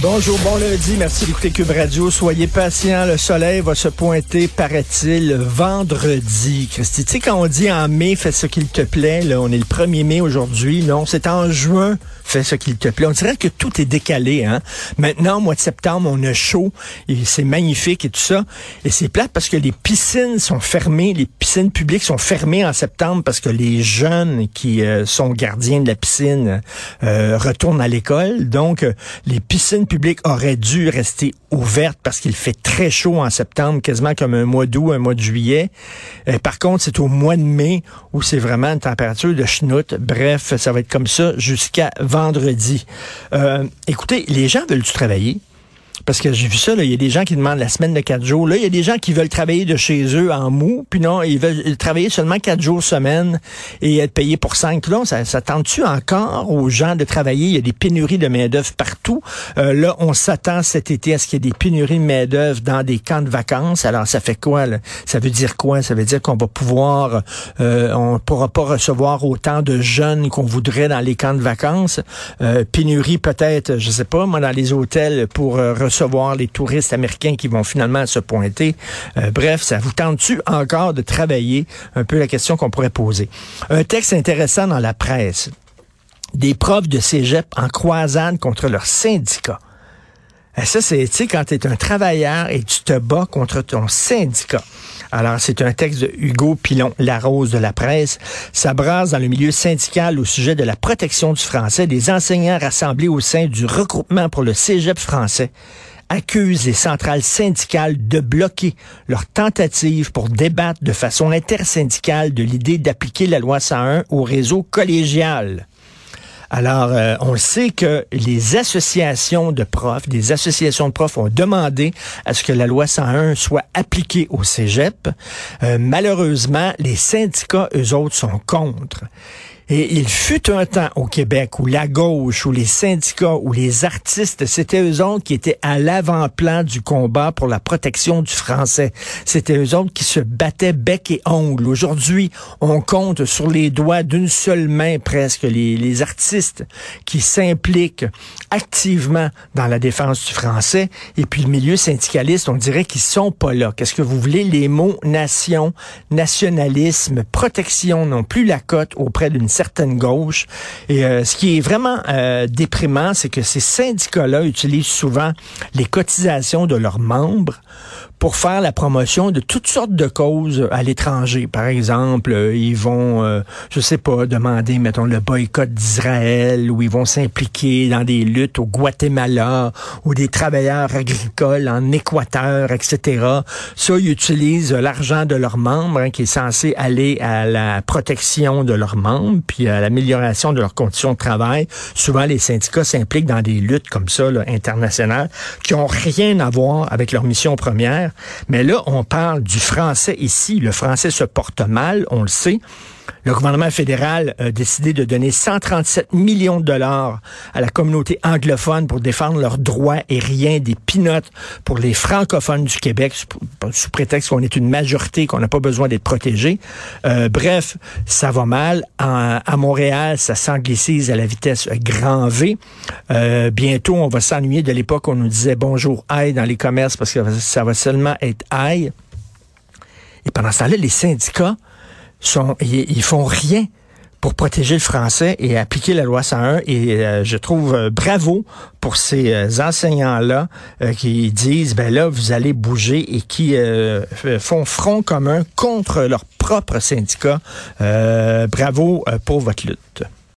Bonjour, bon lundi, merci d'écouter Cube Radio. Soyez patients, le soleil va se pointer, paraît-il, vendredi. Christy, tu sais, quand on dit en mai, fais ce qu'il te plaît, là, on est le 1er mai aujourd'hui, non, c'est en juin, ce qu'il te plaît. On dirait que tout est décalé, hein. Maintenant, au mois de septembre, on a chaud, et c'est magnifique et tout ça. Et c'est plate parce que les piscines sont fermées, les piscines publiques sont fermées en septembre parce que les jeunes qui euh, sont gardiens de la piscine euh, retournent à l'école. Donc, euh, les piscines publiques auraient dû rester ouvertes parce qu'il fait très chaud en septembre, quasiment comme un mois d'août, un mois de juillet. Par contre, c'est au mois de mai où c'est vraiment une température de schnout. Bref, ça va être comme ça jusqu'à vendredi. Euh, écoutez, les gens veulent-tu travailler? Parce que j'ai vu ça, il y a des gens qui demandent la semaine de quatre jours. Là, il y a des gens qui veulent travailler de chez eux en mou, puis non, ils veulent travailler seulement quatre jours semaine et être payés pour cinq. Là, ça, ça tente-tu encore aux gens de travailler? Il y a des pénuries de main-d'œuvre partout. Euh, là, on s'attend cet été à ce qu'il y ait des pénuries de main-d'œuvre dans des camps de vacances. Alors, ça fait quoi? Là? Ça veut dire quoi? Ça veut dire qu'on va pouvoir, euh, on pourra pas recevoir autant de jeunes qu'on voudrait dans les camps de vacances. Euh, pénurie peut-être, je sais pas, moi, dans les hôtels pour euh, recevoir les touristes américains qui vont finalement se pointer. Euh, bref, ça vous tente-tu encore de travailler? Un peu la question qu'on pourrait poser. Un texte intéressant dans la presse. Des profs de cégep en croisade contre leur syndicat. Euh, Ça, c'est, quand tu es un travailleur et tu te bats contre ton syndicat. Alors, c'est un texte de Hugo Pilon, La Rose de la presse. Ça brasse dans le milieu syndical au sujet de la protection du français. Des enseignants rassemblés au sein du regroupement pour le cégep français accusent les centrales syndicales de bloquer leur tentative pour débattre de façon intersyndicale de l'idée d'appliquer la loi 101 au réseau collégial. Alors, euh, on sait que les associations de profs, des associations de profs ont demandé à ce que la loi 101 soit appliquée au cégep. Euh, malheureusement, les syndicats, eux autres, sont contre. Et il fut un temps au Québec où la gauche, où les syndicats, où les artistes, c'était eux autres qui étaient à l'avant-plan du combat pour la protection du français. C'était eux autres qui se battaient bec et ongle. Aujourd'hui, on compte sur les doigts d'une seule main presque les, artistes qui s'impliquent activement dans la défense du français. Et puis le milieu syndicaliste, on dirait qu'ils sont pas là. Qu'est-ce que vous voulez? Les mots nation, nationalisme, protection n'ont plus la cote auprès d'une Et euh, ce qui est vraiment euh, déprimant, c'est que ces syndicats-là utilisent souvent les cotisations de leurs membres pour faire la promotion de toutes sortes de causes à l'étranger. Par exemple, euh, ils vont, euh, je sais pas, demander, mettons, le boycott d'Israël, ou ils vont s'impliquer dans des luttes au Guatemala, ou des travailleurs agricoles en Équateur, etc. Ça, ils utilisent l'argent de leurs membres, hein, qui est censé aller à la protection de leurs membres, puis à l'amélioration de leurs conditions de travail. Souvent, les syndicats s'impliquent dans des luttes comme ça, là, internationales, qui ont rien à voir avec leur mission première. Mais là, on parle du français ici. Le français se porte mal, on le sait. Le gouvernement fédéral a décidé de donner 137 millions de dollars à la communauté anglophone pour défendre leurs droits et rien des pinottes pour les francophones du Québec sous, prétexte qu'on est une majorité, qu'on n'a pas besoin d'être protégé. Euh, bref, ça va mal. À Montréal, ça s'anglicise à la vitesse grand V. Euh, bientôt, on va s'ennuyer de l'époque où on nous disait bonjour aïe dans les commerces parce que ça va seulement être aïe. Et pendant ce temps-là, les syndicats ils, font rien pour protéger le français et appliquer la loi 101. Et euh, je trouve euh, bravo pour ces euh, enseignants-là qui disent, ben là, vous allez bouger et qui font front commun contre leur propre syndicat. Bravo pour votre lutte.